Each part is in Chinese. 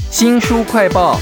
新书快报。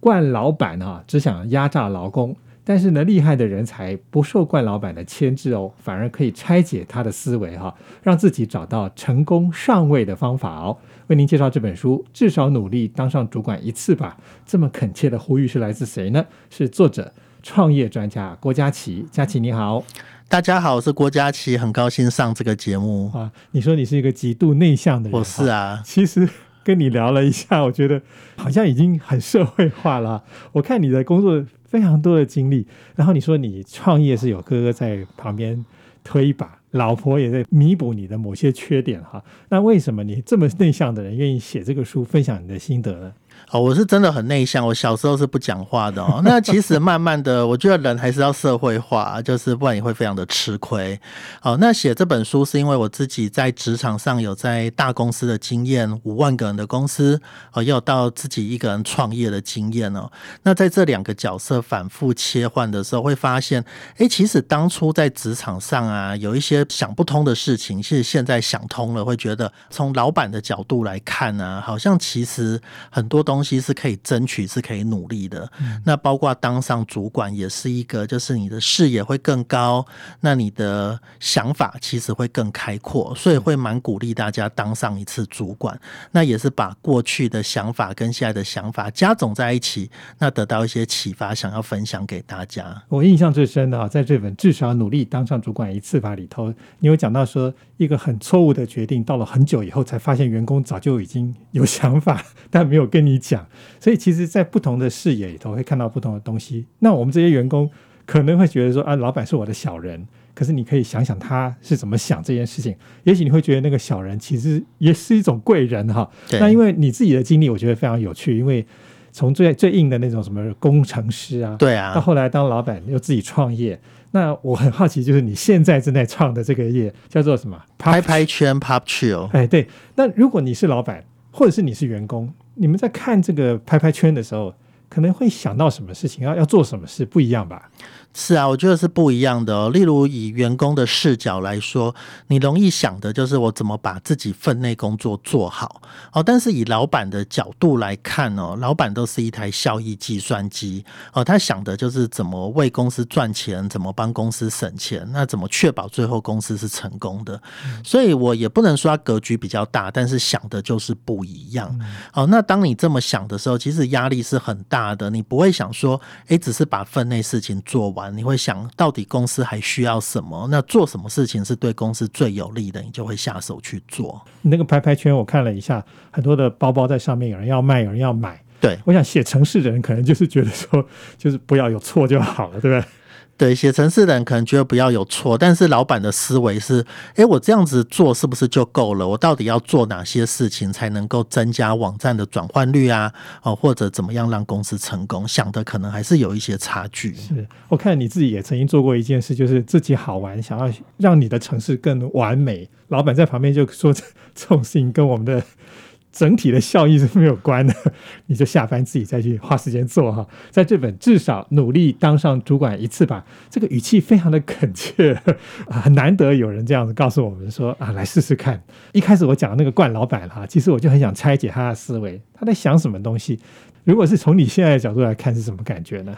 冠老板啊，只想压榨劳工，但是呢，厉害的人才不受冠老板的牵制哦，反而可以拆解他的思维哈，让自己找到成功上位的方法哦。为您介绍这本书，至少努力当上主管一次吧。这么恳切的呼吁是来自谁呢？是作者、创业专家郭佳琪。佳琪你好，大家好，我是郭佳琪，很高兴上这个节目。啊，你说你是一个极度内向的人，我是啊，其实。跟你聊了一下，我觉得好像已经很社会化了。我看你的工作非常多的经历，然后你说你创业是有哥哥在旁边推一把，老婆也在弥补你的某些缺点哈。那为什么你这么内向的人愿意写这个书，分享你的心得呢？哦，我是真的很内向，我小时候是不讲话的哦。那其实 慢慢的，我觉得人还是要社会化，就是不然你会非常的吃亏。好，那写这本书是因为我自己在职场上有在大公司的经验，五万个人的公司，哦，也有到自己一个人创业的经验哦。那在这两个角色反复切换的时候，会发现，哎，其实当初在职场上啊，有一些想不通的事情，其实现在想通了，会觉得从老板的角度来看呢，好像其实很多东东西是可以争取，是可以努力的。那包括当上主管，也是一个，就是你的视野会更高，那你的想法其实会更开阔，所以会蛮鼓励大家当上一次主管。那也是把过去的想法跟现在的想法加总在一起，那得到一些启发，想要分享给大家。我印象最深的啊，在这本至少努力当上主管一次吧里头，你有讲到说一个很错误的决定，到了很久以后才发现员工早就已经有想法，但没有跟你。讲，所以其实，在不同的视野里头，会看到不同的东西。那我们这些员工可能会觉得说，啊，老板是我的小人。可是你可以想想他是怎么想这件事情。也许你会觉得那个小人其实也是一种贵人哈。那因为你自己的经历，我觉得非常有趣。因为从最最硬的那种什么工程师啊，对啊，到后来当老板又自己创业。那我很好奇，就是你现在正在创的这个业叫做什么？拍拍圈 Pop Chill。哎，对。那如果你是老板，或者是你是员工？你们在看这个拍拍圈的时候，可能会想到什么事情？要要做什么事不一样吧？是啊，我觉得是不一样的哦。例如以员工的视角来说，你容易想的就是我怎么把自己分内工作做好哦。但是以老板的角度来看哦，老板都是一台效益计算机哦，他想的就是怎么为公司赚钱，怎么帮公司省钱，那怎么确保最后公司是成功的？所以我也不能说他格局比较大，但是想的就是不一样。哦，那当你这么想的时候，其实压力是很大的。你不会想说，哎，只是把分内事情做完。你会想到底公司还需要什么？那做什么事情是对公司最有利的，你就会下手去做。那个拍拍圈我看了一下，很多的包包在上面，有人要卖，有人要买。对，我想写城市的人可能就是觉得说，就是不要有错就好了，对不对？对，写程式的人可能觉得不要有错，但是老板的思维是：哎，我这样子做是不是就够了？我到底要做哪些事情才能够增加网站的转换率啊？哦，或者怎么样让公司成功？想的可能还是有一些差距。是我看你自己也曾经做过一件事，就是自己好玩，想要让你的城市更完美。老板在旁边就说：“这种事情跟我们的。”整体的效益是没有关的，你就下班自己再去花时间做哈。在这本至少努力当上主管一次吧，这个语气非常的恳切 啊，很难得有人这样子告诉我们说啊，来试试看。一开始我讲的那个冠老板哈，其实我就很想拆解他的思维，他在想什么东西。如果是从你现在的角度来看，是什么感觉呢？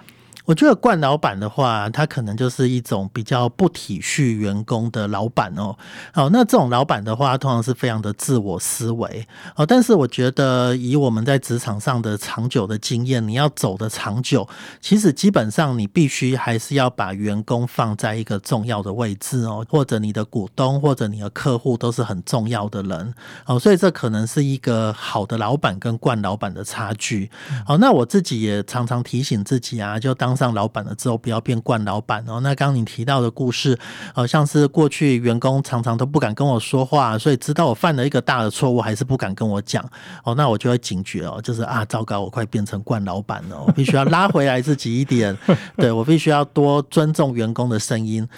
我觉得冠老板的话，他可能就是一种比较不体恤员工的老板哦。好，那这种老板的话，通常是非常的自我思维哦。但是我觉得，以我们在职场上的长久的经验，你要走的长久，其实基本上你必须还是要把员工放在一个重要的位置哦，或者你的股东或者你的客户都是很重要的人哦。所以这可能是一个好的老板跟冠老板的差距。好，那我自己也常常提醒自己啊，就当。上老板了之后，不要变惯老板哦。那刚刚你提到的故事，好像是过去员工常常都不敢跟我说话，所以知道我犯了一个大的错误，还是不敢跟我讲哦。那我就会警觉哦，就是啊，糟糕，我快变成惯老板了，我必须要拉回来自己一点。对我必须要多尊重员工的声音。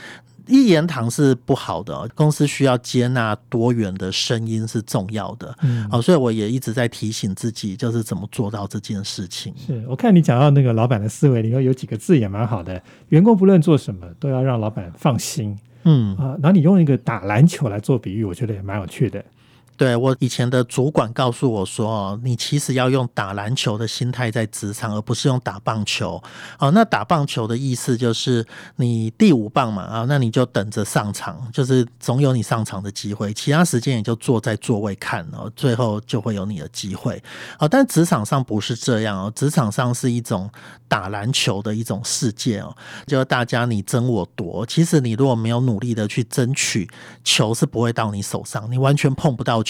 一言堂是不好的，公司需要接纳多元的声音是重要的。嗯，好，所以我也一直在提醒自己，就是怎么做到这件事情。是我看你讲到那个老板的思维里头有几个字也蛮好的，员工不论做什么都要让老板放心。嗯啊，然后你用一个打篮球来做比喻，我觉得也蛮有趣的。对我以前的主管告诉我说：“哦，你其实要用打篮球的心态在职场，而不是用打棒球。哦，那打棒球的意思就是你第五棒嘛，啊，那你就等着上场，就是总有你上场的机会，其他时间也就坐在座位看哦，最后就会有你的机会。哦，但职场上不是这样哦，职场上是一种打篮球的一种世界哦，就大家你争我夺。其实你如果没有努力的去争取，球是不会到你手上，你完全碰不到。”球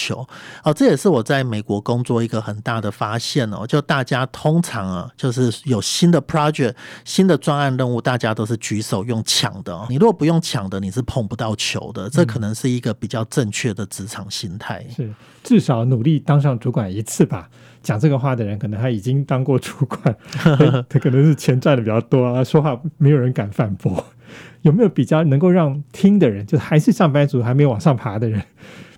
哦，这也是我在美国工作一个很大的发现哦。就大家通常啊，就是有新的 project、新的专案任务，大家都是举手用抢的。你如果不用抢的，你是碰不到球的。这可能是一个比较正确的职场心态。是，至少努力当上主管一次吧。讲这个话的人，可能他已经当过主管，他可能是钱赚的比较多啊，说话没有人敢反驳。有没有比较能够让听的人，就还是上班族，还没有往上爬的人？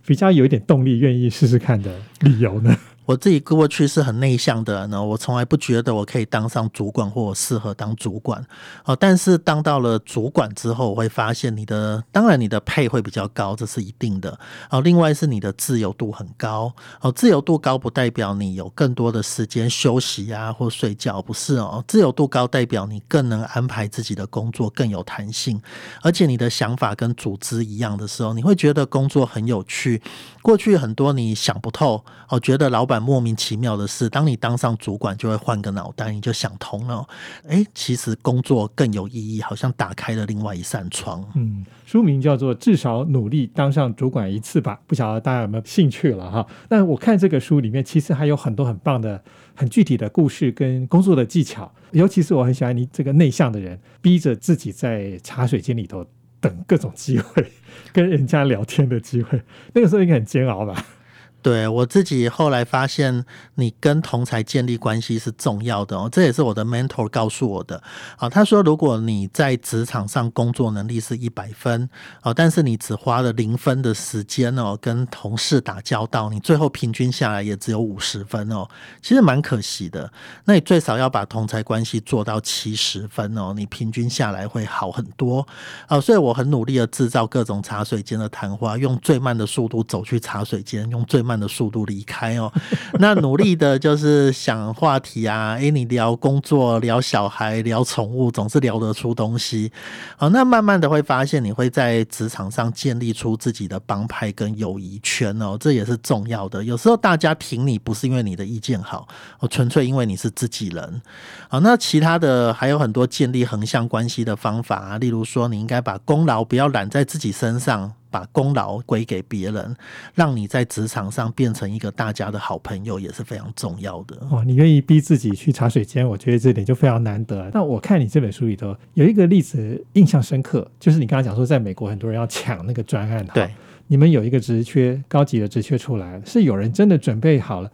比较有一点动力，愿意试试看的理由呢？我自己过去是很内向的呢，我从来不觉得我可以当上主管或适合当主管哦。但是当到了主管之后，我会发现你的当然你的配会比较高，这是一定的哦。另外是你的自由度很高哦，自由度高不代表你有更多的时间休息啊或睡觉，不是哦。自由度高代表你更能安排自己的工作，更有弹性，而且你的想法跟组织一样的时候，你会觉得工作很有趣。过去很多你想不透哦，觉得老板。莫名其妙的事，当你当上主管，就会换个脑袋，你就想通了。哎，其实工作更有意义，好像打开了另外一扇窗。嗯，书名叫做《至少努力当上主管一次吧》，不晓得大家有没有兴趣了哈？那我看这个书里面，其实还有很多很棒的、很具体的故事跟工作的技巧。尤其是我很喜欢你这个内向的人，逼着自己在茶水间里头等各种机会，跟人家聊天的机会。那个时候应该很煎熬吧？对我自己后来发现，你跟同才建立关系是重要的哦，这也是我的 mentor 告诉我的。啊，他说，如果你在职场上工作能力是一百分，哦，但是你只花了零分的时间哦，跟同事打交道，你最后平均下来也只有五十分哦，其实蛮可惜的。那你最少要把同才关系做到七十分哦，你平均下来会好很多。啊，所以我很努力的制造各种茶水间的谈话，用最慢的速度走去茶水间，用最慢。的速度离开哦，那努力的就是想话题啊，诶，你聊工作、聊小孩、聊宠物，总是聊得出东西。好，那慢慢的会发现，你会在职场上建立出自己的帮派跟友谊圈哦，这也是重要的。有时候大家挺你，不是因为你的意见好，哦，纯粹因为你是自己人。好，那其他的还有很多建立横向关系的方法啊，例如说，你应该把功劳不要揽在自己身上。把功劳归给别人，让你在职场上变成一个大家的好朋友，也是非常重要的。哇，你愿意逼自己去茶水间，我觉得这点就非常难得。那我看你这本书里头有一个例子印象深刻，就是你刚刚讲说，在美国很多人要抢那个专案，对，你们有一个职缺，高级的职缺出来，是有人真的准备好了。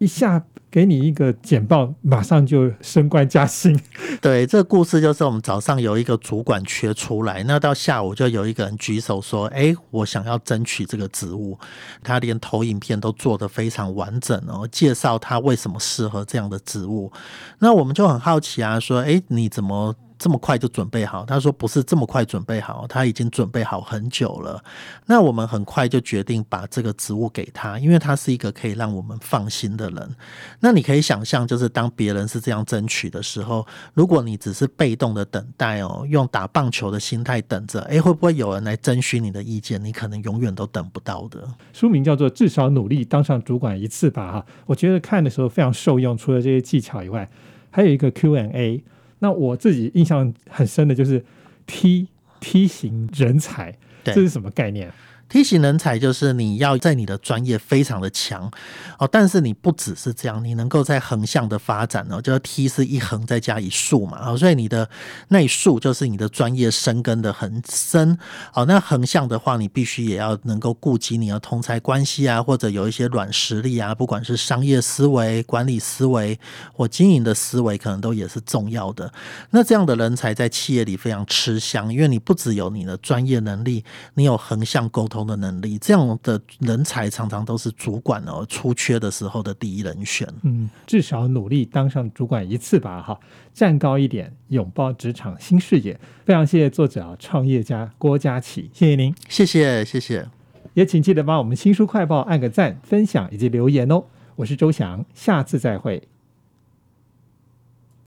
一下给你一个简报，马上就升官加薪。对，这个故事就是我们早上有一个主管缺出来，那到下午就有一个人举手说：“哎，我想要争取这个职务。”他连投影片都做得非常完整哦，介绍他为什么适合这样的职务。那我们就很好奇啊，说：“哎，你怎么？”这么快就准备好？他说不是这么快准备好，他已经准备好很久了。那我们很快就决定把这个职务给他，因为他是一个可以让我们放心的人。那你可以想象，就是当别人是这样争取的时候，如果你只是被动的等待哦，用打棒球的心态等着，诶，会不会有人来征询你的意见？你可能永远都等不到的。书名叫做《至少努力当上主管一次吧》哈，我觉得看的时候非常受用。除了这些技巧以外，还有一个 Q&A。那我自己印象很深的就是梯梯型人才，这是什么概念？梯形人才就是你要在你的专业非常的强哦，但是你不只是这样，你能够在横向的发展哦，就是梯是一横再加一竖嘛，哦，所以你的那竖就是你的专业深根的很深哦。那横向的话，你必须也要能够顾及你的同才关系啊，或者有一些软实力啊，不管是商业思维、管理思维或经营的思维，可能都也是重要的。那这样的人才在企业里非常吃香，因为你不只有你的专业能力，你有横向沟通通。的能力，这样的人才常常都是主管哦出缺的时候的第一人选。嗯，至少努力当上主管一次吧，哈，站高一点，拥抱职场新视野。非常谢谢作者啊，创业家郭佳琪，谢谢您，谢谢谢谢。也请记得帮我们新书快报按个赞、分享以及留言哦。我是周翔，下次再会。